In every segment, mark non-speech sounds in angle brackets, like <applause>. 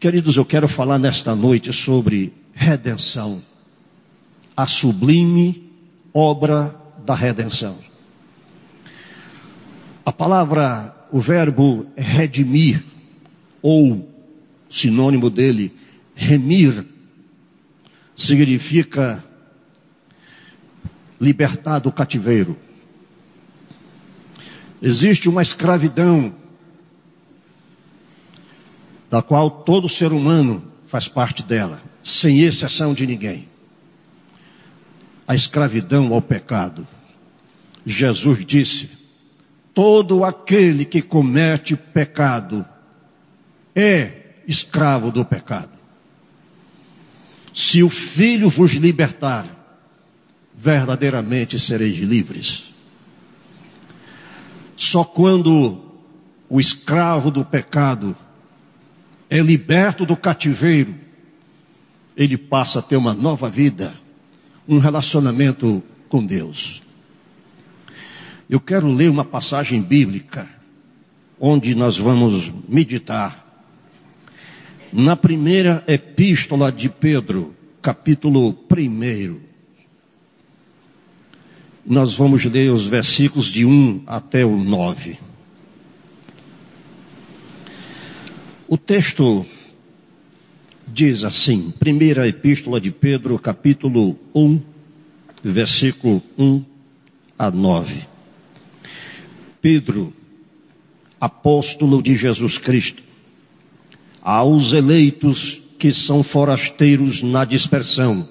Queridos, eu quero falar nesta noite sobre redenção, a sublime obra da redenção. A palavra, o verbo redimir, ou sinônimo dele, remir, significa libertar do cativeiro. Existe uma escravidão da qual todo ser humano faz parte dela, sem exceção de ninguém. A escravidão ao pecado. Jesus disse: todo aquele que comete pecado é escravo do pecado. Se o Filho vos libertar, verdadeiramente sereis livres. Só quando o escravo do pecado é liberto do cativeiro, ele passa a ter uma nova vida, um relacionamento com Deus. Eu quero ler uma passagem bíblica onde nós vamos meditar. Na primeira epístola de Pedro, capítulo 1. Nós vamos ler os versículos de 1 até o 9. O texto diz assim, primeira epístola de Pedro, capítulo 1, versículo 1 a 9. Pedro, apóstolo de Jesus Cristo, aos eleitos que são forasteiros na dispersão,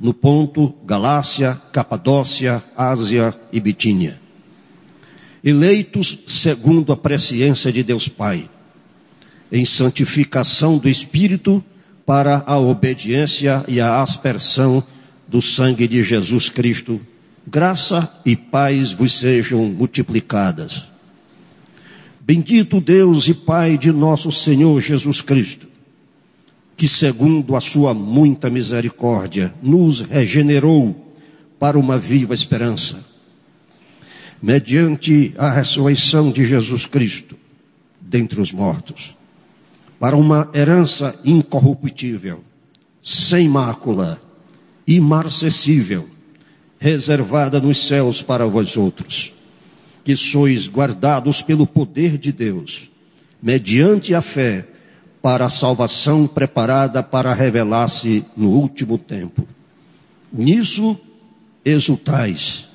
no ponto Galácia, Capadócia, Ásia e Bitínia. Eleitos segundo a presciência de Deus Pai em santificação do Espírito para a obediência e a aspersão do sangue de Jesus Cristo. Graça e paz vos sejam multiplicadas. Bendito Deus e Pai de nosso Senhor Jesus Cristo, que segundo a sua muita misericórdia nos regenerou para uma viva esperança, mediante a ressurreição de Jesus Cristo dentre os mortos para uma herança incorruptível, sem mácula, imarcessível, reservada nos céus para vós outros, que sois guardados pelo poder de Deus, mediante a fé, para a salvação preparada para revelar-se no último tempo. Nisso exultais,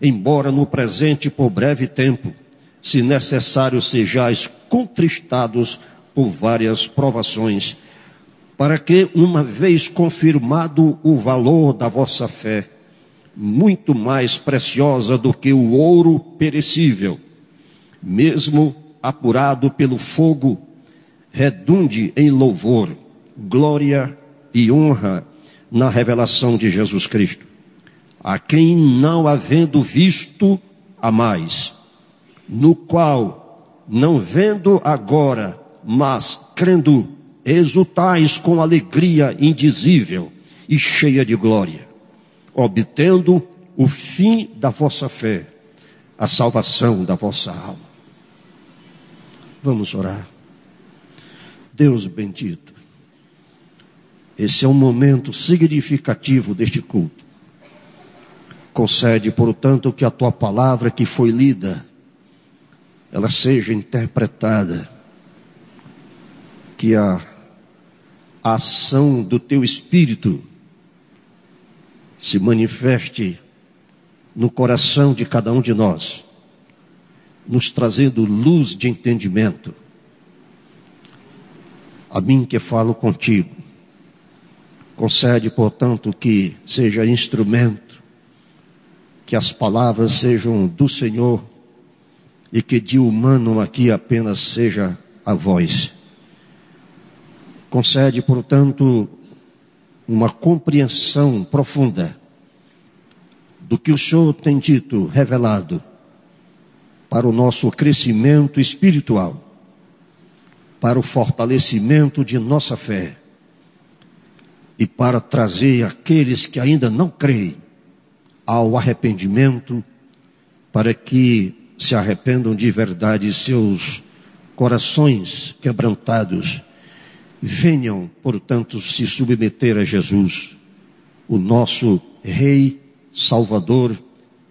embora no presente por breve tempo, se necessário sejais contristados por várias provações, para que, uma vez confirmado o valor da vossa fé, muito mais preciosa do que o ouro perecível, mesmo apurado pelo fogo, redunde em louvor, glória e honra na revelação de Jesus Cristo, a quem não havendo visto a mais, no qual, não vendo agora, mas crendo, exultais com alegria indizível e cheia de glória, obtendo o fim da vossa fé, a salvação da vossa alma. Vamos orar. Deus bendito, esse é um momento significativo deste culto. Concede, portanto, que a tua palavra que foi lida, ela seja interpretada que a ação do teu espírito se manifeste no coração de cada um de nós, nos trazendo luz de entendimento. A mim que falo contigo, concede, portanto, que seja instrumento, que as palavras sejam do Senhor e que de humano aqui apenas seja a voz. Concede, portanto, uma compreensão profunda do que o Senhor tem dito, revelado, para o nosso crescimento espiritual, para o fortalecimento de nossa fé e para trazer aqueles que ainda não creem ao arrependimento, para que se arrependam de verdade seus corações quebrantados venham, portanto, se submeter a Jesus, o nosso Rei Salvador,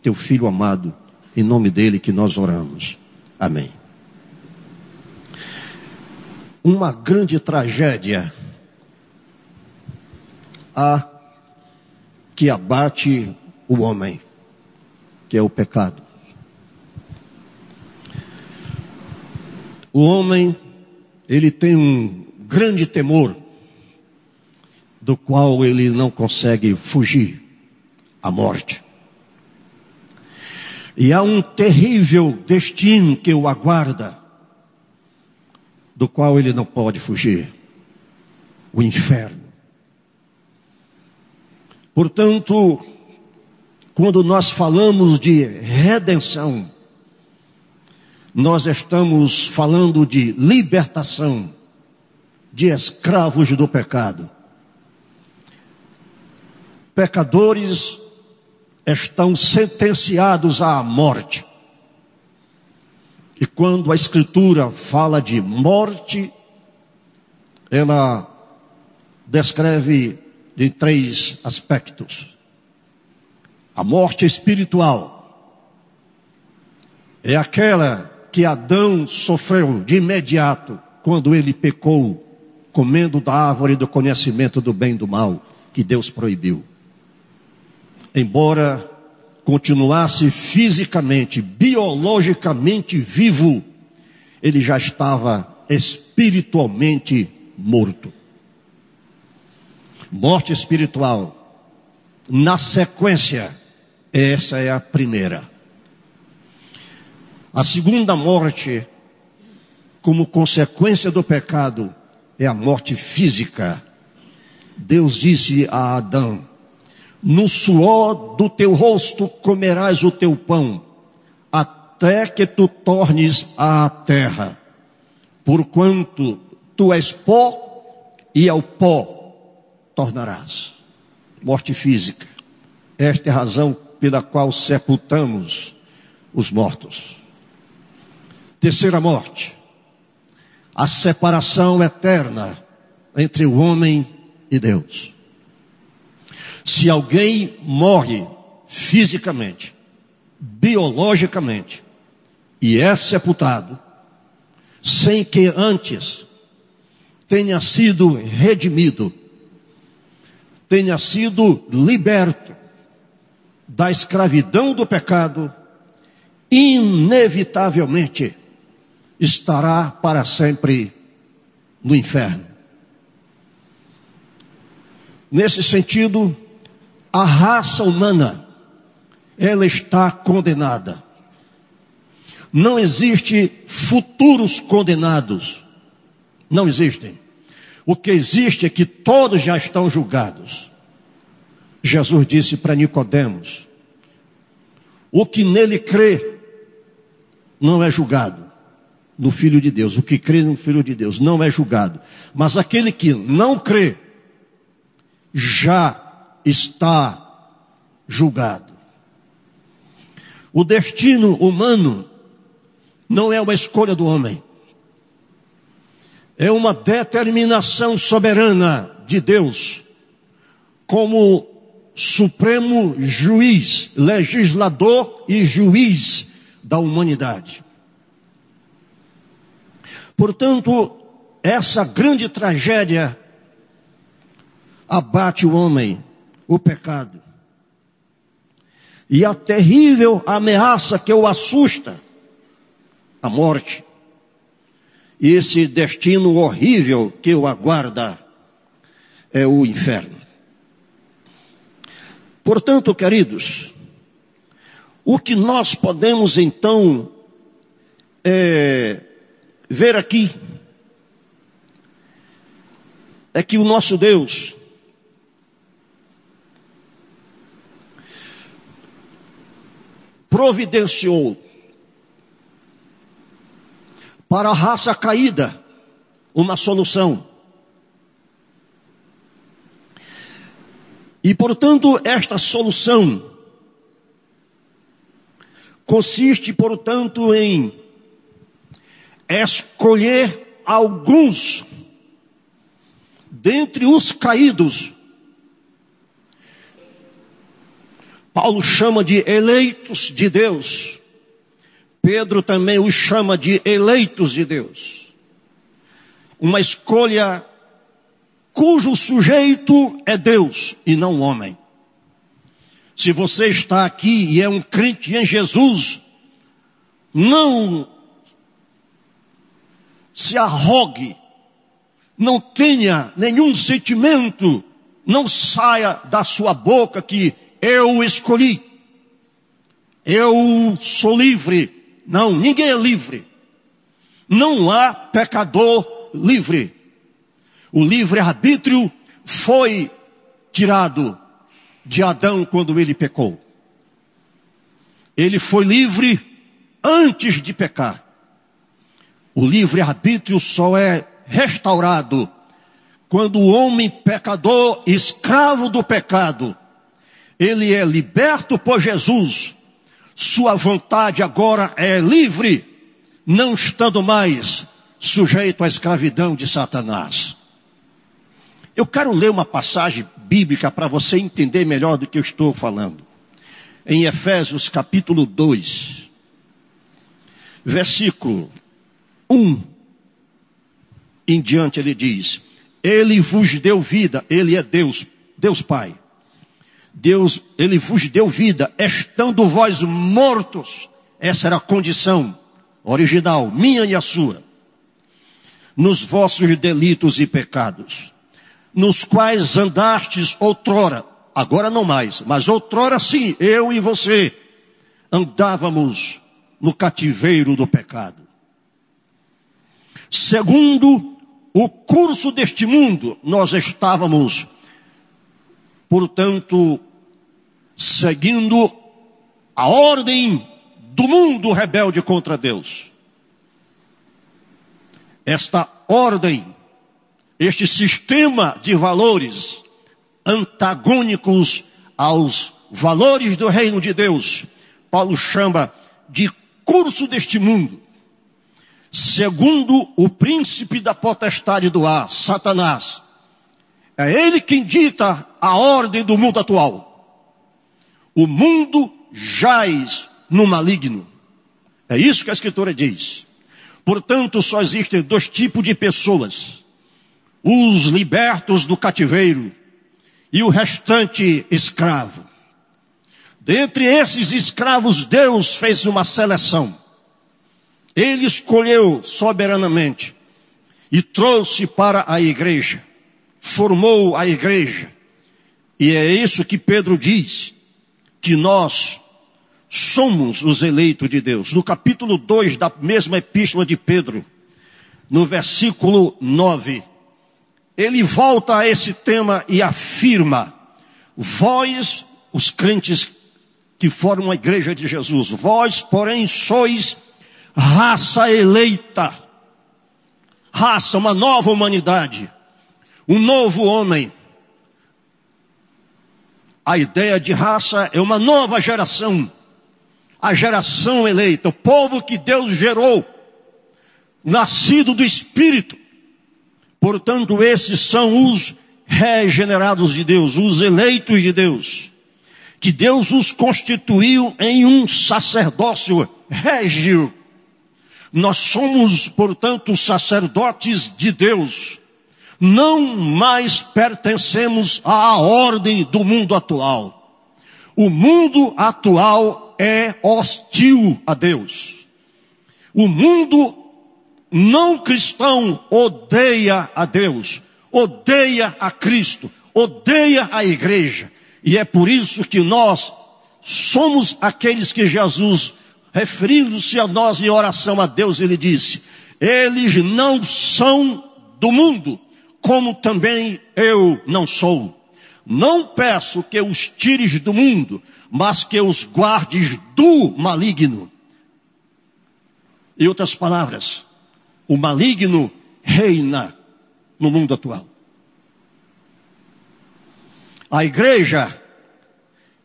teu Filho amado, em nome dele que nós oramos. Amém. Uma grande tragédia a que abate o homem, que é o pecado. O homem, ele tem um grande temor, do qual ele não consegue fugir, a morte. E há um terrível destino que o aguarda, do qual ele não pode fugir, o inferno. Portanto, quando nós falamos de redenção, nós estamos falando de libertação de escravos do pecado. Pecadores estão sentenciados à morte. E quando a Escritura fala de morte, ela descreve de três aspectos. A morte espiritual é aquela que Adão sofreu de imediato quando ele pecou, comendo da árvore do conhecimento do bem e do mal que Deus proibiu. Embora continuasse fisicamente, biologicamente vivo, ele já estava espiritualmente morto morte espiritual. Na sequência, essa é a primeira. A segunda morte, como consequência do pecado, é a morte física. Deus disse a Adão: No suor do teu rosto comerás o teu pão, até que tu tornes à terra, porquanto tu és pó e ao pó tornarás. Morte física. Esta é a razão pela qual sepultamos os mortos. Terceira morte. A separação eterna entre o homem e Deus. Se alguém morre fisicamente, biologicamente, e é sepultado, sem que antes tenha sido redimido tenha sido liberto da escravidão do pecado, inevitavelmente estará para sempre no inferno. Nesse sentido, a raça humana, ela está condenada. Não existe futuros condenados. Não existem. O que existe é que todos já estão julgados. Jesus disse para Nicodemos: O que nele crê não é julgado no Filho de Deus. O que crê no Filho de Deus não é julgado. Mas aquele que não crê já está julgado. O destino humano não é uma escolha do homem é uma determinação soberana de Deus como supremo juiz, legislador e juiz da humanidade. Portanto, essa grande tragédia abate o homem, o pecado. E a terrível ameaça que o assusta, a morte e esse destino horrível que o aguarda é o inferno. Portanto, queridos, o que nós podemos então é, ver aqui é que o nosso Deus providenciou para a raça caída uma solução. E portanto, esta solução consiste, portanto, em escolher alguns dentre os caídos. Paulo chama de eleitos de Deus. Pedro também os chama de eleitos de Deus. Uma escolha cujo sujeito é Deus e não o homem. Se você está aqui e é um crente em Jesus, não se arrogue, não tenha nenhum sentimento, não saia da sua boca que eu escolhi, eu sou livre. Não, ninguém é livre. Não há pecador livre. O livre-arbítrio foi tirado de Adão quando ele pecou. Ele foi livre antes de pecar. O livre-arbítrio só é restaurado quando o homem pecador, escravo do pecado, ele é liberto por Jesus. Sua vontade agora é livre, não estando mais sujeito à escravidão de Satanás. Eu quero ler uma passagem bíblica para você entender melhor do que eu estou falando. Em Efésios capítulo 2, versículo 1 em diante, ele diz: Ele vos deu vida, Ele é Deus, Deus Pai. Deus, Ele vos deu vida, estando vós mortos. Essa era a condição original, minha e a sua. Nos vossos delitos e pecados nos quais andastes outrora, agora não mais, mas outrora sim, eu e você, andávamos no cativeiro do pecado. Segundo o curso deste mundo, nós estávamos, portanto, seguindo a ordem do mundo rebelde contra Deus. Esta ordem este sistema de valores antagônicos aos valores do reino de Deus, Paulo chama de curso deste mundo, segundo o príncipe da potestade do ar, Satanás. É ele quem dita a ordem do mundo atual. O mundo jaz no maligno. É isso que a escritura diz. Portanto, só existem dois tipos de pessoas os libertos do cativeiro e o restante escravo. Dentre esses escravos, Deus fez uma seleção. Ele escolheu soberanamente e trouxe para a igreja, formou a igreja. E é isso que Pedro diz, que nós somos os eleitos de Deus. No capítulo 2 da mesma epístola de Pedro, no versículo 9, ele volta a esse tema e afirma: vós, os crentes que formam a igreja de Jesus, vós, porém, sois raça eleita, raça, uma nova humanidade, um novo homem. A ideia de raça é uma nova geração, a geração eleita, o povo que Deus gerou, nascido do Espírito Portanto, esses são os regenerados de Deus, os eleitos de Deus, que Deus os constituiu em um sacerdócio régio. Nós somos, portanto, sacerdotes de Deus. Não mais pertencemos à ordem do mundo atual. O mundo atual é hostil a Deus. O mundo não cristão odeia a Deus, odeia a Cristo, odeia a igreja. E é por isso que nós somos aqueles que Jesus, referindo-se a nós em oração a Deus, ele disse: Eles não são do mundo, como também eu não sou. Não peço que os tires do mundo, mas que os guardes do maligno. Em outras palavras, o maligno reina no mundo atual. A igreja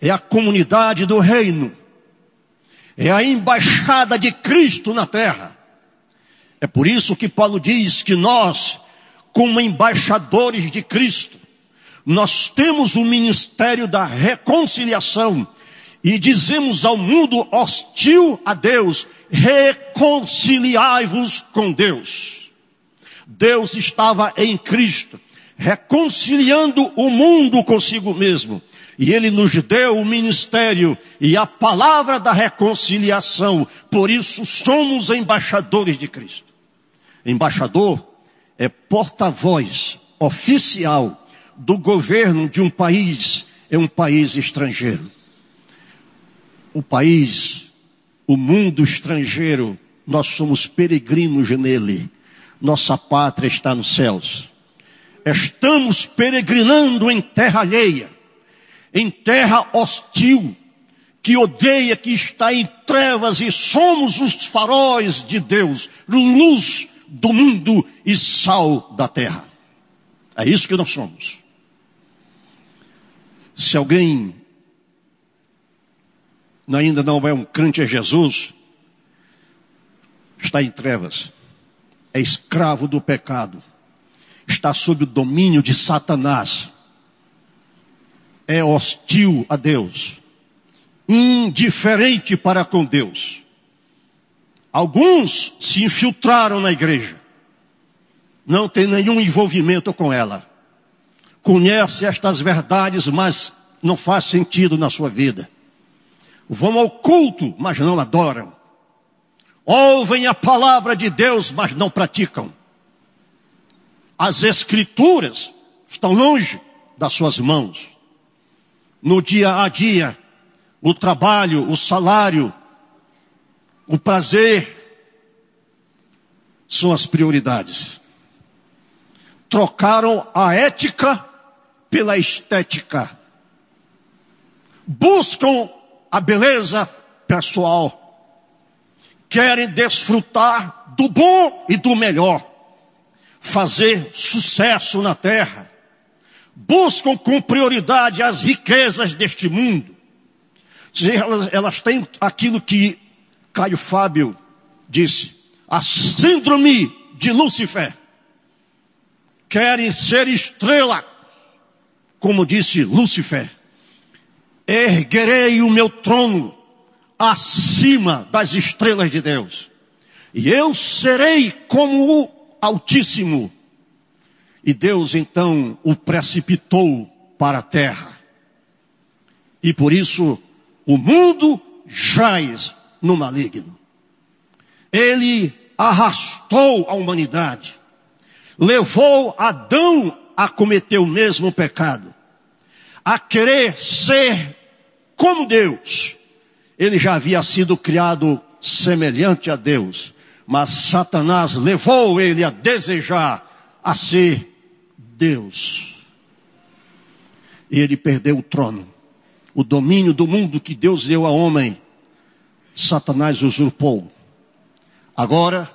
é a comunidade do reino, é a embaixada de Cristo na terra. É por isso que Paulo diz que nós, como embaixadores de Cristo, nós temos o ministério da reconciliação e dizemos ao mundo hostil a Deus: reconciliai-vos com Deus. Deus estava em Cristo, reconciliando o mundo consigo mesmo. E ele nos deu o ministério e a palavra da reconciliação. Por isso somos embaixadores de Cristo. Embaixador é porta-voz oficial do governo de um país em um país estrangeiro. O país, o mundo estrangeiro, nós somos peregrinos nele. Nossa pátria está nos céus. Estamos peregrinando em terra alheia em terra hostil, que odeia, que está em trevas e somos os faróis de Deus, luz do mundo e sal da terra. É isso que nós somos. Se alguém ainda não é um crente a Jesus, está em trevas, é escravo do pecado, está sob o domínio de Satanás é hostil a Deus, indiferente para com Deus. Alguns se infiltraram na igreja, não tem nenhum envolvimento com ela, conhece estas verdades, mas não faz sentido na sua vida. Vão ao culto, mas não adoram. Ouvem a palavra de Deus, mas não praticam. As escrituras estão longe das suas mãos no dia a dia, o trabalho, o salário, o prazer, são as prioridades. Trocaram a ética pela estética. Buscam a beleza pessoal. Querem desfrutar do bom e do melhor. Fazer sucesso na terra buscam com prioridade as riquezas deste mundo. Elas, elas têm aquilo que Caio Fábio disse, a síndrome de Lúcifer. Querem ser estrela, como disse Lúcifer. Erguerei o meu trono acima das estrelas de Deus. E eu serei como o Altíssimo e Deus então o precipitou para a terra. E por isso o mundo jaz no maligno. Ele arrastou a humanidade, levou Adão a cometer o mesmo pecado, a querer ser como Deus. Ele já havia sido criado semelhante a Deus, mas Satanás levou ele a desejar a ser Deus. E ele perdeu o trono. O domínio do mundo que Deus deu a homem, Satanás usurpou. Agora,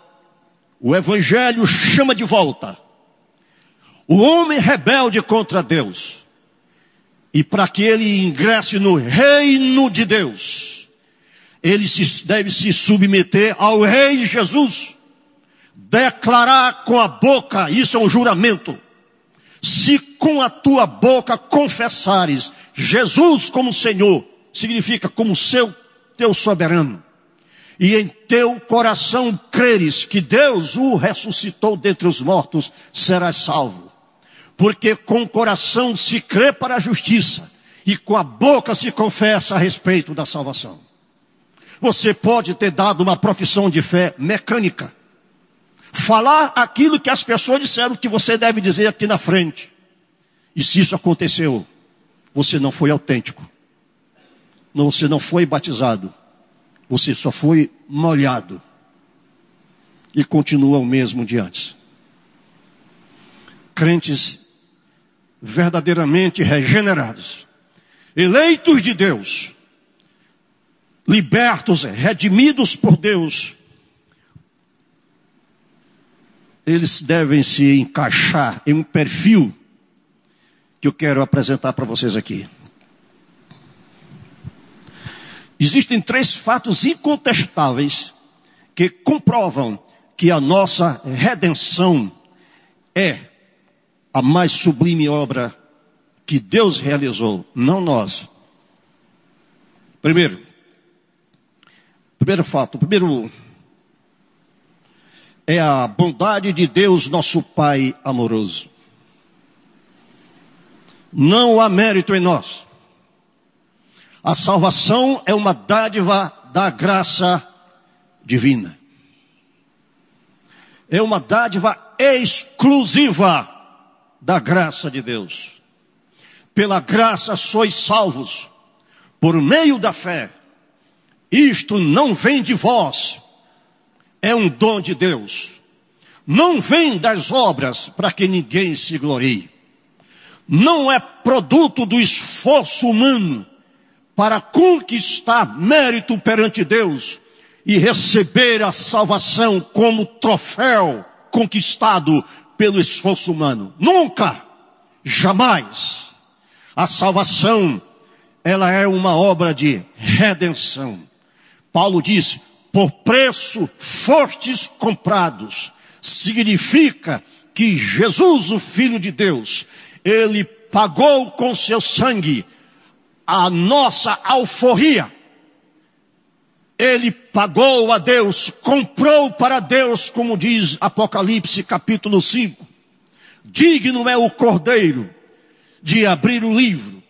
o Evangelho chama de volta o homem rebelde contra Deus. E para que ele ingresse no reino de Deus, ele se, deve se submeter ao Rei Jesus, declarar com a boca, isso é um juramento, se com a tua boca confessares Jesus como Senhor, significa como seu, teu soberano, e em teu coração creres que Deus o ressuscitou dentre os mortos, serás salvo. Porque com o coração se crê para a justiça, e com a boca se confessa a respeito da salvação. Você pode ter dado uma profissão de fé mecânica, falar aquilo que as pessoas disseram que você deve dizer aqui na frente. E se isso aconteceu, você não foi autêntico. Você não foi batizado. Você só foi molhado. E continua o mesmo de antes. Crentes verdadeiramente regenerados, eleitos de Deus, libertos, redimidos por Deus, eles devem se encaixar em um perfil que eu quero apresentar para vocês aqui. Existem três fatos incontestáveis que comprovam que a nossa redenção é a mais sublime obra que Deus realizou, não nós. Primeiro, primeiro fato, primeiro é a bondade de Deus, nosso Pai amoroso. Não há mérito em nós. A salvação é uma dádiva da graça divina. É uma dádiva exclusiva da graça de Deus. Pela graça sois salvos, por meio da fé. Isto não vem de vós, é um dom de Deus. Não vem das obras para que ninguém se glorie. Não é produto do esforço humano para conquistar mérito perante Deus e receber a salvação como troféu conquistado pelo esforço humano. Nunca, jamais. A salvação, ela é uma obra de redenção. Paulo diz, por preço fostes comprados. Significa que Jesus, o Filho de Deus, ele pagou com seu sangue a nossa alforria. Ele pagou a Deus, comprou para Deus, como diz Apocalipse capítulo 5. Digno é o cordeiro de abrir o livro,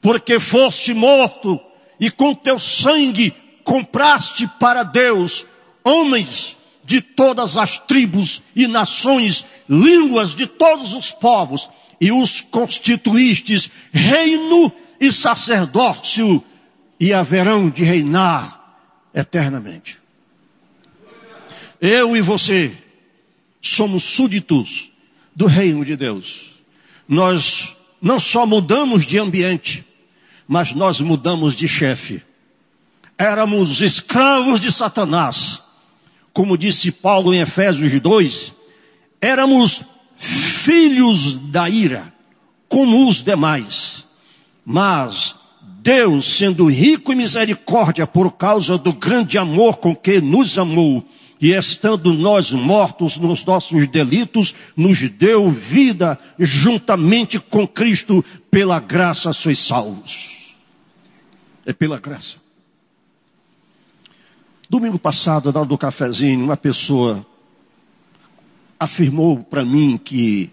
porque foste morto e com teu sangue compraste para Deus homens de todas as tribos e nações, línguas de todos os povos, e os constituístes reino e sacerdócio, e haverão de reinar eternamente. Eu e você somos súditos do reino de Deus. Nós não só mudamos de ambiente, mas nós mudamos de chefe. Éramos escravos de Satanás. Como disse Paulo em Efésios 2, éramos filhos da ira, como os demais. Mas Deus, sendo rico em misericórdia por causa do grande amor com que nos amou, e estando nós mortos nos nossos delitos, nos deu vida juntamente com Cristo, pela graça sois salvos. É pela graça. Domingo passado, na hora do cafezinho, uma pessoa afirmou para mim que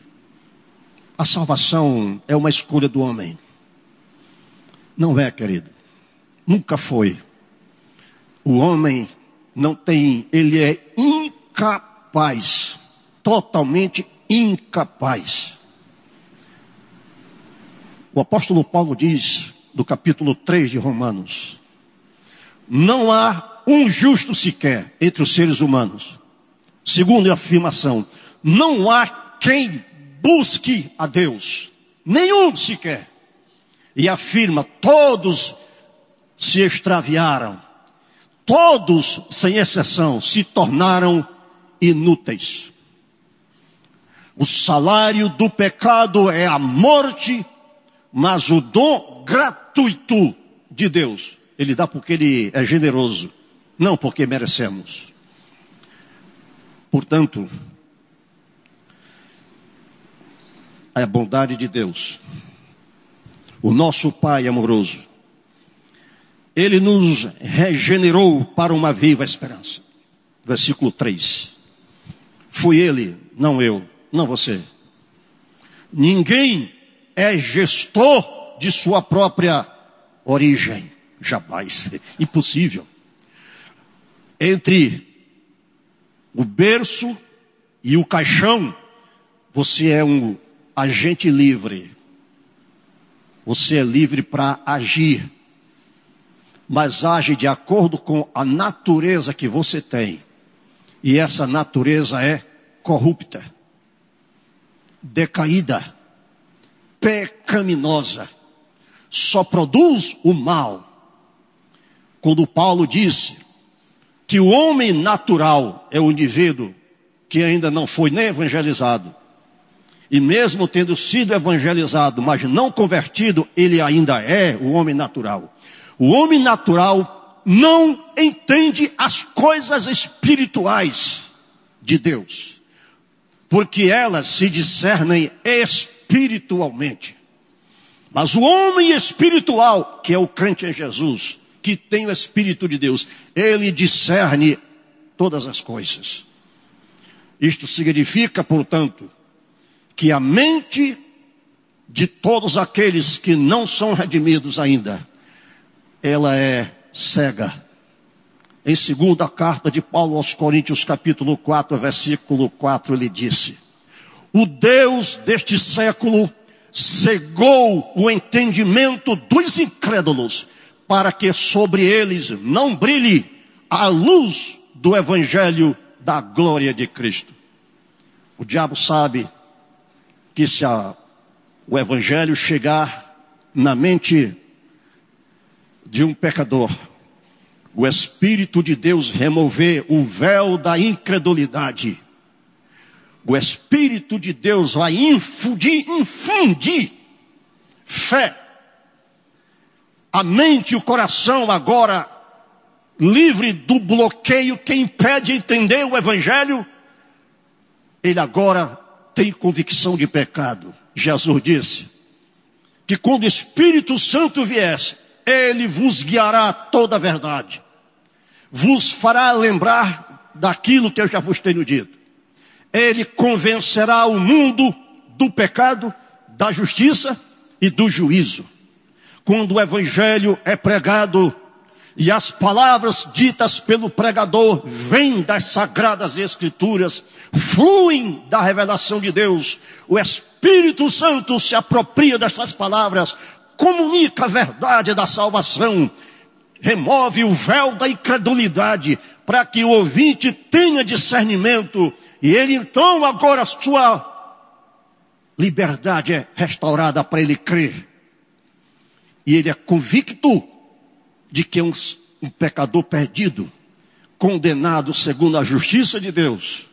a salvação é uma escolha do homem. Não é, querido. Nunca foi. O homem não tem, ele é incapaz, totalmente incapaz. O apóstolo Paulo diz, do capítulo 3 de Romanos, não há um justo sequer entre os seres humanos. Segundo a afirmação, não há quem busque a Deus. Nenhum sequer e afirma: todos se extraviaram, todos, sem exceção, se tornaram inúteis. O salário do pecado é a morte, mas o dom gratuito de Deus, Ele dá porque Ele é generoso, não porque merecemos. Portanto, a bondade de Deus o nosso Pai amoroso, ele nos regenerou para uma viva esperança. Versículo 3. Foi ele, não eu, não você. Ninguém é gestor de sua própria origem. Jamais. <laughs> Impossível. Entre o berço e o caixão, você é um agente livre você é livre para agir, mas age de acordo com a natureza que você tem. E essa natureza é corrupta, decaída, pecaminosa, só produz o mal. Quando Paulo disse que o homem natural é o indivíduo que ainda não foi nem evangelizado, e mesmo tendo sido evangelizado, mas não convertido, ele ainda é o homem natural. O homem natural não entende as coisas espirituais de Deus. porque elas se discernem espiritualmente. Mas o homem espiritual, que é o crente em Jesus, que tem o Espírito de Deus, ele discerne todas as coisas. Isto significa, portanto, que a mente de todos aqueles que não são redimidos ainda, ela é cega. Em segunda carta de Paulo aos Coríntios, capítulo 4, versículo 4, ele disse: O Deus deste século cegou o entendimento dos incrédulos, para que sobre eles não brilhe a luz do evangelho da glória de Cristo. O diabo sabe que se a, o evangelho chegar na mente de um pecador, o Espírito de Deus remover o véu da incredulidade, o Espírito de Deus vai infundir, infundir fé. A mente e o coração agora livre do bloqueio que impede entender o Evangelho, ele agora tem convicção de pecado. Jesus disse que quando o Espírito Santo viesse, ele vos guiará toda a verdade, vos fará lembrar daquilo que eu já vos tenho dito. Ele convencerá o mundo do pecado, da justiça e do juízo. Quando o Evangelho é pregado e as palavras ditas pelo pregador vêm das sagradas escrituras, fluem da revelação de Deus. O Espírito Santo se apropria destas palavras, comunica a verdade da salvação, remove o véu da incredulidade, para que o ouvinte tenha discernimento, e ele então agora sua liberdade é restaurada para ele crer. E ele é convicto de que um, um pecador perdido, condenado segundo a justiça de Deus,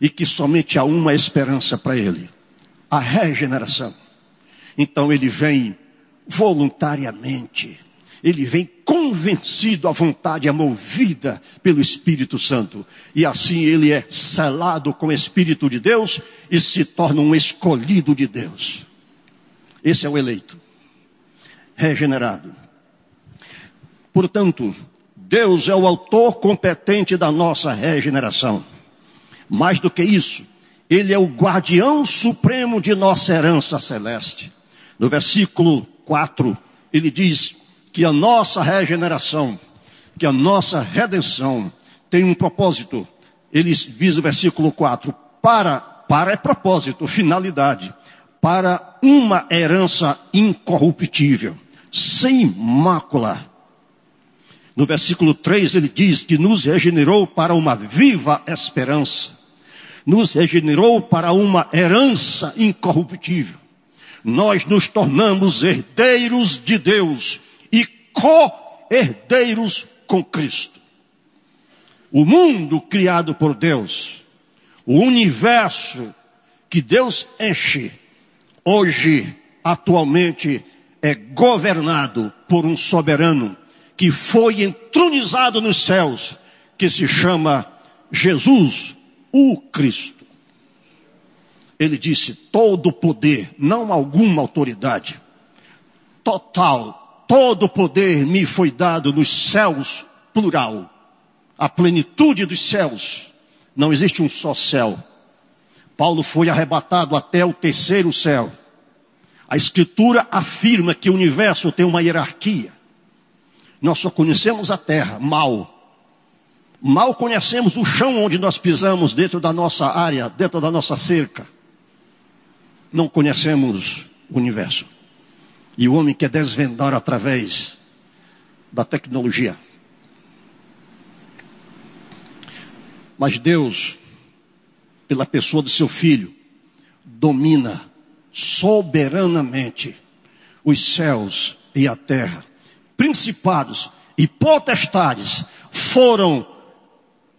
e que somente há uma esperança para ele: a regeneração. Então ele vem voluntariamente, ele vem convencido, a vontade é movida pelo Espírito Santo, e assim ele é selado com o Espírito de Deus e se torna um escolhido de Deus. Esse é o eleito, regenerado. Portanto, Deus é o autor competente da nossa regeneração. Mais do que isso, Ele é o guardião supremo de nossa herança celeste. No versículo 4, ele diz que a nossa regeneração, que a nossa redenção tem um propósito. Ele diz o versículo 4, para, para é propósito, finalidade, para uma herança incorruptível, sem mácula no versículo 3 ele diz que nos regenerou para uma viva esperança. Nos regenerou para uma herança incorruptível. Nós nos tornamos herdeiros de Deus e co-herdeiros com Cristo. O mundo criado por Deus, o universo que Deus enche, hoje, atualmente, é governado por um soberano que foi entronizado nos céus, que se chama Jesus, o Cristo. Ele disse: todo poder, não alguma autoridade, total, todo poder me foi dado nos céus, plural, a plenitude dos céus. Não existe um só céu. Paulo foi arrebatado até o terceiro céu. A Escritura afirma que o universo tem uma hierarquia. Nós só conhecemos a terra, mal. Mal conhecemos o chão onde nós pisamos dentro da nossa área, dentro da nossa cerca. Não conhecemos o universo. E o homem quer desvendar através da tecnologia. Mas Deus, pela pessoa do seu filho, domina soberanamente os céus e a terra principados e potestades foram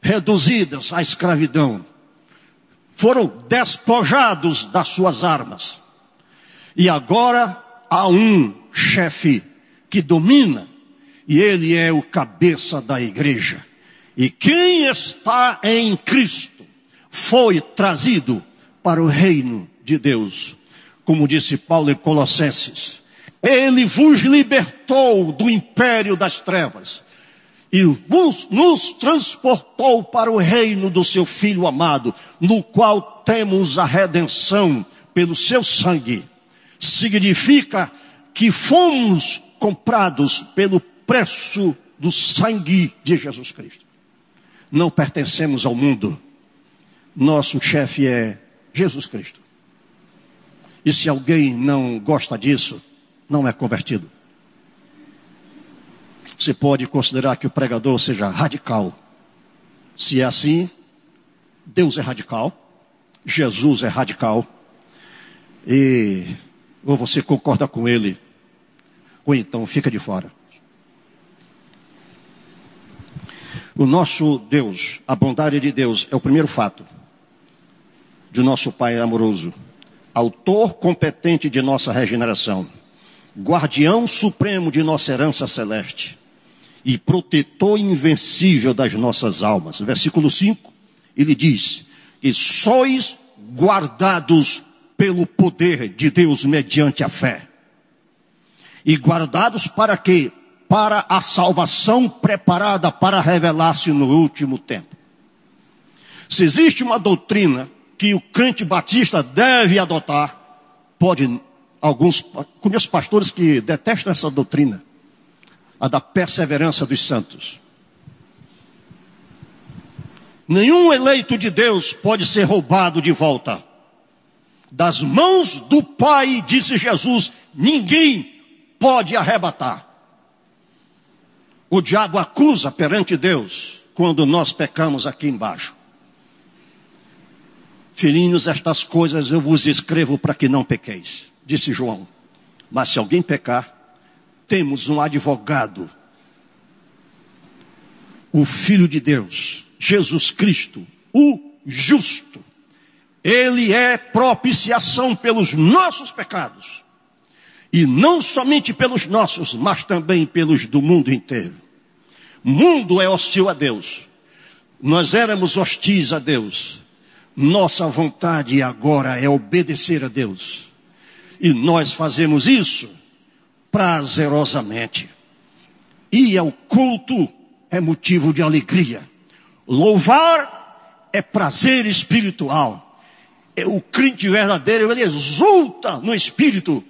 reduzidas à escravidão, foram despojados das suas armas. E agora há um chefe que domina, e ele é o cabeça da igreja. E quem está em Cristo foi trazido para o reino de Deus. Como disse Paulo em Colossenses, ele vos libertou do império das trevas e vos, nos transportou para o reino do seu Filho amado, no qual temos a redenção pelo seu sangue. Significa que fomos comprados pelo preço do sangue de Jesus Cristo. Não pertencemos ao mundo. Nosso chefe é Jesus Cristo. E se alguém não gosta disso, não é convertido. Você pode considerar que o pregador seja radical. Se é assim, Deus é radical, Jesus é radical, e ou você concorda com ele, ou então fica de fora. O nosso Deus, a bondade de Deus, é o primeiro fato de nosso Pai amoroso, autor competente de nossa regeneração, guardião supremo de nossa herança celeste e protetor invencível das nossas almas. Versículo 5, ele diz: E sois guardados pelo poder de Deus mediante a fé. E guardados para quê? Para a salvação preparada para revelar-se no último tempo. Se existe uma doutrina que o crente batista deve adotar, pode alguns, conheço pastores que detestam essa doutrina, a da perseverança dos santos. Nenhum eleito de Deus pode ser roubado de volta. Das mãos do Pai, disse Jesus, ninguém pode arrebatar. O diabo acusa perante Deus quando nós pecamos aqui embaixo. Filhinhos, estas coisas eu vos escrevo para que não pequeis, disse João. Mas se alguém pecar, temos um advogado, o Filho de Deus, Jesus Cristo, o justo. Ele é propiciação pelos nossos pecados. E não somente pelos nossos, mas também pelos do mundo inteiro. O mundo é hostil a Deus. Nós éramos hostis a Deus. Nossa vontade agora é obedecer a Deus. E nós fazemos isso prazerosamente. Ir ao culto é motivo de alegria. Louvar é prazer espiritual. É o crente verdadeiro, ele exulta no espírito.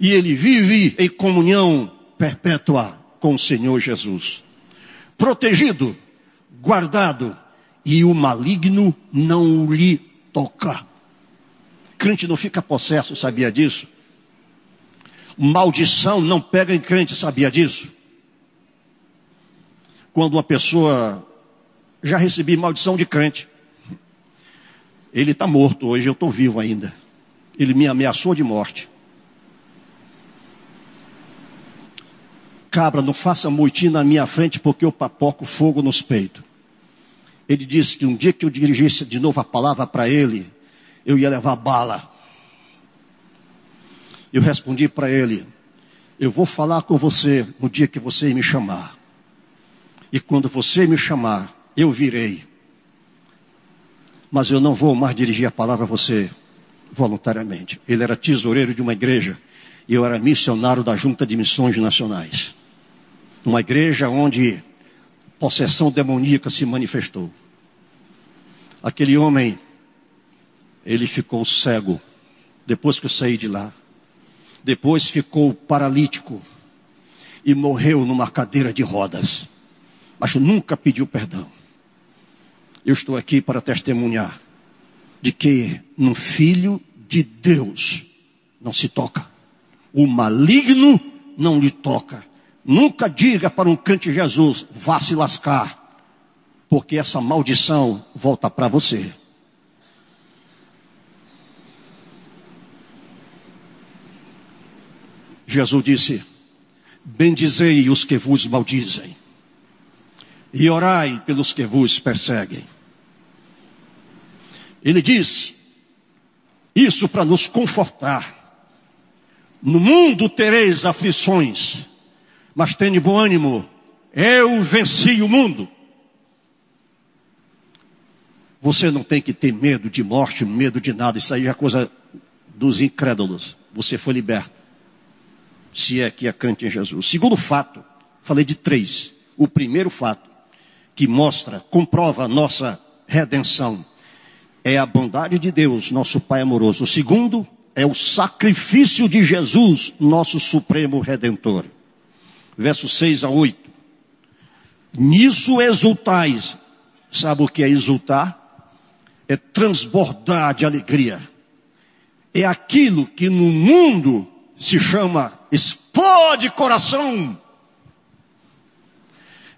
E ele vive em comunhão perpétua com o Senhor Jesus. Protegido, guardado e o maligno não lhe toca. Crente não fica possesso, sabia disso? Maldição não pega em crente, sabia disso? Quando uma pessoa já recebi maldição de crente, ele está morto hoje, eu estou vivo ainda. Ele me ameaçou de morte. Cabra, não faça moitinho na minha frente porque eu papoco fogo nos peitos. Ele disse que um dia que eu dirigisse de novo a palavra para ele, eu ia levar bala. Eu respondi para ele: Eu vou falar com você no dia que você me chamar. E quando você me chamar, eu virei. Mas eu não vou mais dirigir a palavra a você voluntariamente. Ele era tesoureiro de uma igreja e eu era missionário da Junta de Missões Nacionais. Uma igreja onde possessão demoníaca se manifestou. Aquele homem, ele ficou cego depois que eu saí de lá. Depois ficou paralítico e morreu numa cadeira de rodas. Mas nunca pediu perdão. Eu estou aqui para testemunhar de que no filho de Deus não se toca. O maligno não lhe toca. Nunca diga para um crente Jesus, vá se lascar, porque essa maldição volta para você. Jesus disse: Bendizei os que vos maldizem, e orai pelos que vos perseguem. Ele diz isso para nos confortar. No mundo tereis aflições, mas tenha bom ânimo. Eu venci o mundo. Você não tem que ter medo de morte, medo de nada. Isso aí é coisa dos incrédulos. Você foi liberto. Se é que é crente em Jesus. Segundo fato, falei de três. O primeiro fato, que mostra, comprova a nossa redenção, é a bondade de Deus, nosso Pai amoroso. O segundo é o sacrifício de Jesus, nosso Supremo Redentor. Versos 6 a 8. Nisso exultais. Sabe o que é exultar? É transbordar de alegria. É aquilo que no mundo se chama explode coração.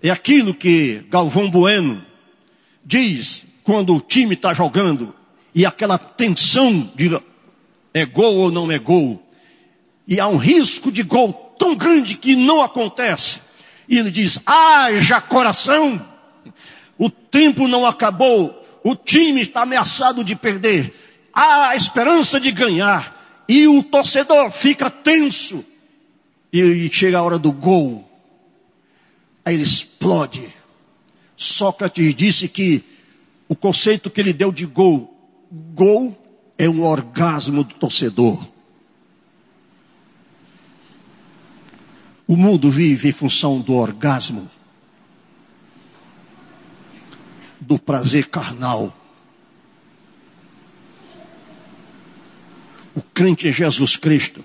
É aquilo que Galvão Bueno diz quando o time está jogando e aquela tensão de é gol ou não é gol. E há um risco de gol tão grande que não acontece. E ele diz: haja coração. O tempo não acabou. O time está ameaçado de perder. Há a esperança de ganhar. E o torcedor fica tenso. E chega a hora do gol. Aí ele explode. Sócrates disse que o conceito que ele deu de gol, gol é um orgasmo do torcedor. O mundo vive em função do orgasmo, do prazer carnal. O crente em Jesus Cristo,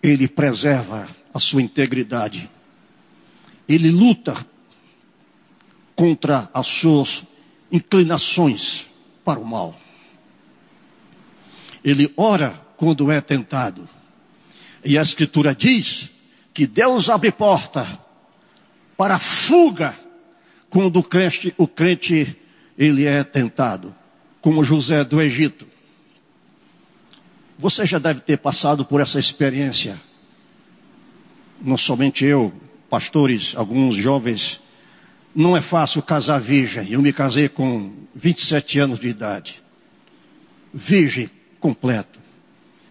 ele preserva a sua integridade. Ele luta contra as suas inclinações para o mal. Ele ora quando é tentado. E a Escritura diz que Deus abre porta para fuga quando o crente, o crente ele é tentado, como José do Egito. Você já deve ter passado por essa experiência. Não somente eu, pastores, alguns jovens. Não é fácil casar virgem. Eu me casei com 27 anos de idade. Virgem completo.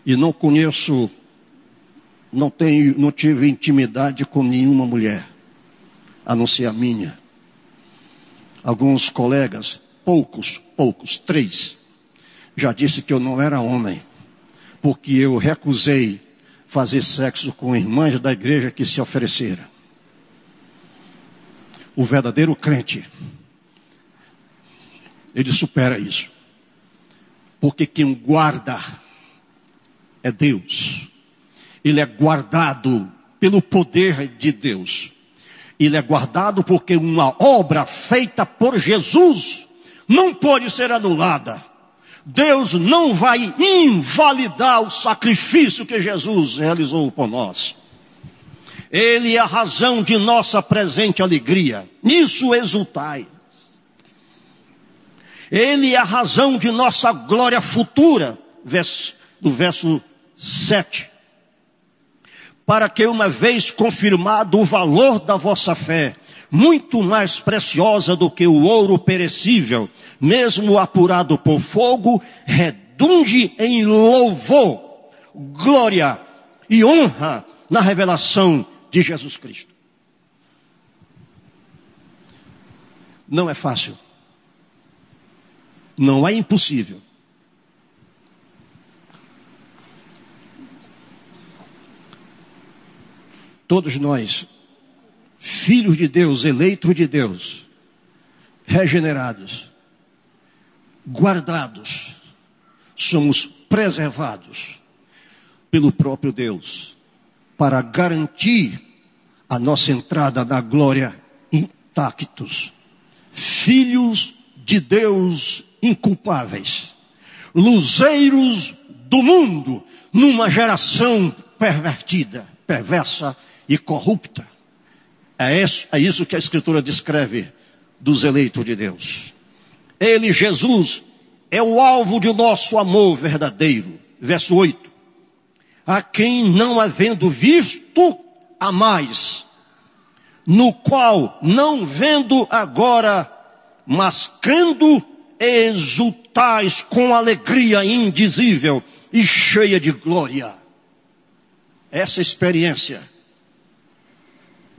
E não conheço, não tenho, não tive intimidade com nenhuma mulher, a não ser a minha. Alguns colegas, poucos, poucos, três, já disse que eu não era homem, porque eu recusei fazer sexo com irmãs da igreja que se ofereceram. O verdadeiro crente, ele supera isso. Porque quem guarda é Deus. Ele é guardado pelo poder de Deus. Ele é guardado porque uma obra feita por Jesus não pode ser anulada. Deus não vai invalidar o sacrifício que Jesus realizou por nós. Ele é a razão de nossa presente alegria. Nisso exultai. Ele é a razão de nossa glória futura, do verso 7. Para que uma vez confirmado o valor da vossa fé, muito mais preciosa do que o ouro perecível, mesmo apurado por fogo, redunde em louvor, glória e honra na revelação de Jesus Cristo. Não é fácil. Não é impossível. Todos nós, filhos de Deus, eleitos de Deus, regenerados, guardados, somos preservados pelo próprio Deus para garantir a nossa entrada na glória intactos, filhos de Deus inculpáveis, luzeiros do mundo, numa geração pervertida, perversa e corrupta. É isso, é isso que a Escritura descreve dos eleitos de Deus. Ele, Jesus, é o alvo de nosso amor verdadeiro. Verso 8. A quem não havendo visto, a mais, no qual, não vendo agora, mas crendo, exultais com alegria indizível e cheia de glória. Essa experiência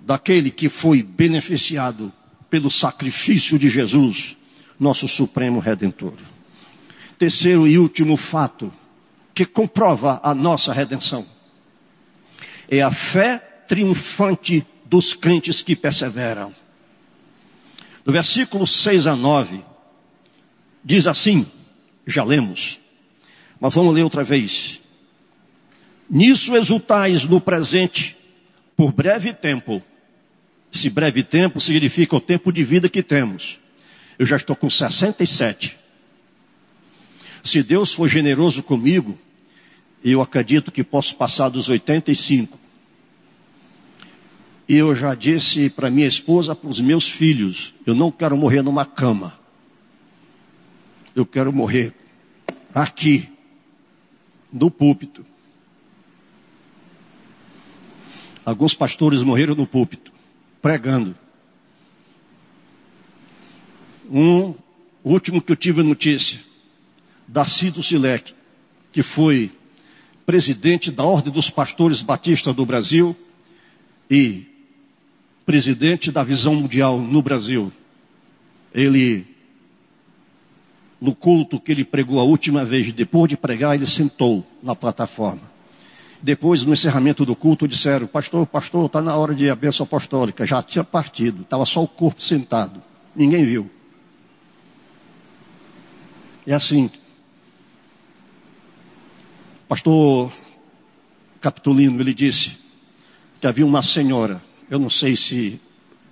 daquele que foi beneficiado pelo sacrifício de Jesus nosso Supremo Redentor. Terceiro e último fato que comprova a nossa redenção é a fé triunfante dos crentes que perseveram. No versículo 6 a 9, diz assim: já lemos, mas vamos ler outra vez. Nisso exultais no presente, por breve tempo. Esse breve tempo significa o tempo de vida que temos. Eu já estou com 67. Se Deus for generoso comigo, eu acredito que posso passar dos 85. E eu já disse para minha esposa, para os meus filhos, eu não quero morrer numa cama. Eu quero morrer aqui, no púlpito. Alguns pastores morreram no púlpito, pregando. Um último que eu tive notícia, Darcido Silek, que foi presidente da Ordem dos Pastores Batistas do Brasil e presidente da Visão Mundial no Brasil. Ele, no culto que ele pregou a última vez, depois de pregar, ele sentou na plataforma. Depois, no encerramento do culto, disseram: Pastor, pastor, está na hora de a bênção apostólica. Já tinha partido, estava só o corpo sentado. Ninguém viu. É assim. Pastor Capitolino, ele disse que havia uma senhora, eu não sei se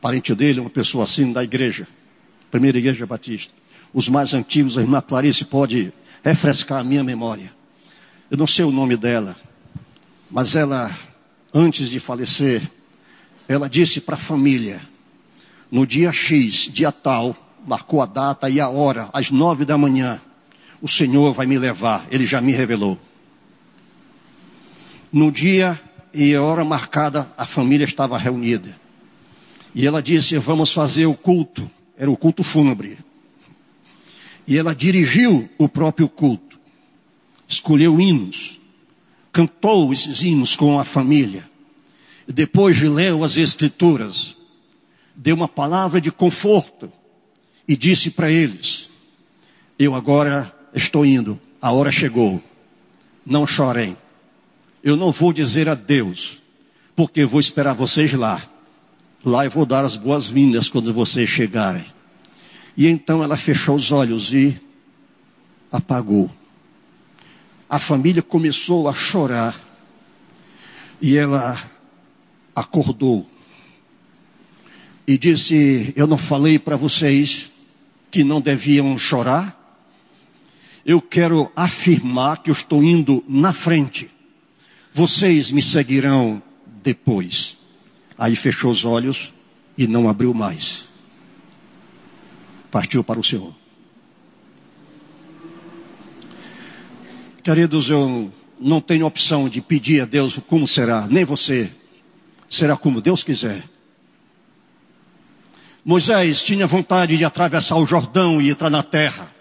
parente dele, uma pessoa assim da igreja, primeira igreja batista. Os mais antigos, a irmã Clarice pode refrescar a minha memória. Eu não sei o nome dela, mas ela, antes de falecer, ela disse para a família, no dia X, dia tal, marcou a data e a hora, às nove da manhã, o Senhor vai me levar, Ele já me revelou. No dia e a hora marcada, a família estava reunida. E ela disse: Vamos fazer o culto. Era o culto fúnebre. E ela dirigiu o próprio culto. Escolheu hinos cantou esses hinos com a família. Depois de leu as escrituras, deu uma palavra de conforto e disse para eles: Eu agora estou indo, a hora chegou. Não chorem. Eu não vou dizer adeus, porque vou esperar vocês lá. Lá eu vou dar as boas-vindas quando vocês chegarem. E então ela fechou os olhos e apagou a família começou a chorar e ela acordou e disse: Eu não falei para vocês que não deviam chorar? Eu quero afirmar que eu estou indo na frente. Vocês me seguirão depois. Aí fechou os olhos e não abriu mais. Partiu para o Senhor. Queridos, eu não tenho opção de pedir a Deus como será, nem você. Será como Deus quiser. Moisés tinha vontade de atravessar o Jordão e entrar na terra.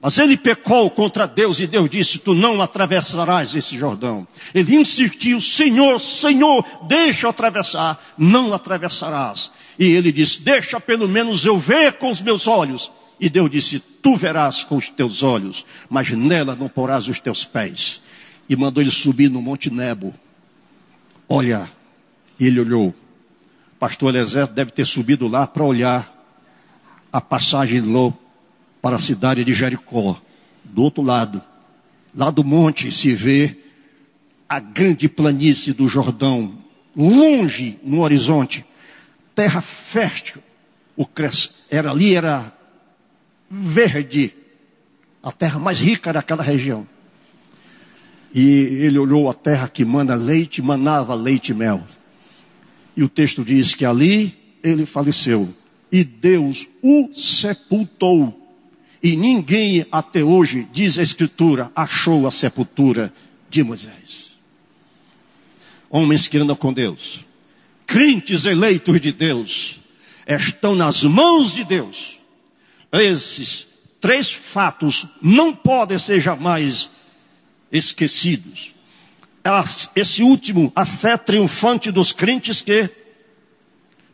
Mas ele pecou contra Deus e Deus disse: Tu não atravessarás esse Jordão. Ele insistiu: Senhor, Senhor, deixa eu atravessar. Não atravessarás. E ele disse: Deixa pelo menos eu ver com os meus olhos. E Deus disse: Tu verás com os teus olhos, mas nela não porás os teus pés. E mandou ele subir no Monte Nebo. Olha, ele olhou. Pastor Eliezer deve ter subido lá para olhar a passagem de Ló para a cidade de Jericó. Do outro lado, lá do monte se vê a grande planície do Jordão, longe no horizonte, terra fértil. O cres... era ali era verde, a terra mais rica daquela região. E ele olhou a terra que manda leite, manava leite e mel. E o texto diz que ali ele faleceu. E Deus o sepultou. E ninguém até hoje, diz a Escritura, achou a sepultura de Moisés. Homens que andam com Deus, crentes eleitos de Deus, estão nas mãos de Deus esses três fatos não podem ser jamais esquecidos. Esse último, a fé triunfante dos crentes que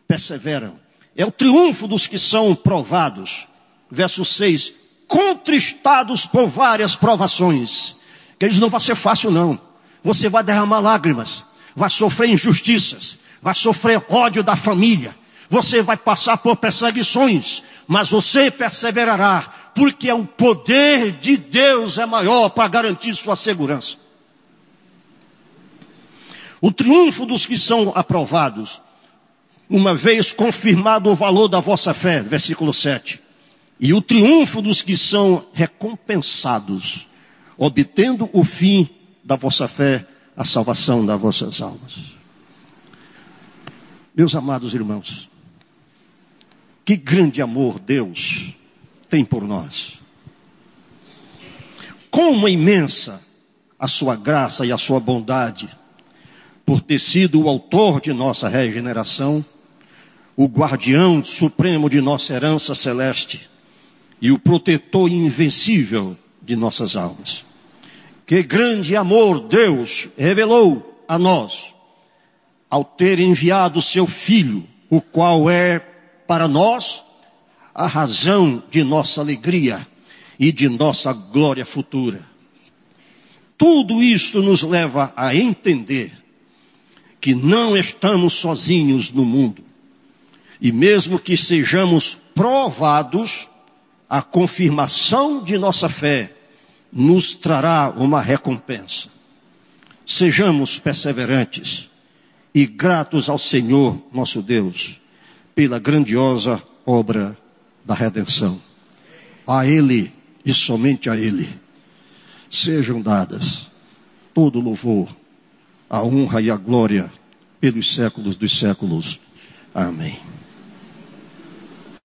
perseveram. É o triunfo dos que são provados. verso 6, contristados por várias provações. Que eles não vai ser fácil não. Você vai derramar lágrimas, vai sofrer injustiças, vai sofrer ódio da família, você vai passar por perseguições, mas você perseverará, porque o poder de Deus é maior para garantir sua segurança. O triunfo dos que são aprovados, uma vez confirmado o valor da vossa fé, versículo 7. E o triunfo dos que são recompensados, obtendo o fim da vossa fé, a salvação das vossas almas. Meus amados irmãos, que grande amor Deus tem por nós. Como imensa a sua graça e a sua bondade, por ter sido o autor de nossa regeneração, o guardião supremo de nossa herança celeste e o protetor invencível de nossas almas. Que grande amor Deus revelou a nós ao ter enviado seu Filho, o qual é para nós a razão de nossa alegria e de nossa glória futura. Tudo isso nos leva a entender que não estamos sozinhos no mundo. E mesmo que sejamos provados, a confirmação de nossa fé nos trará uma recompensa. Sejamos perseverantes e gratos ao Senhor nosso Deus pela grandiosa obra da redenção. A Ele e somente a Ele sejam dadas todo louvor, a honra e a glória pelos séculos dos séculos. Amém.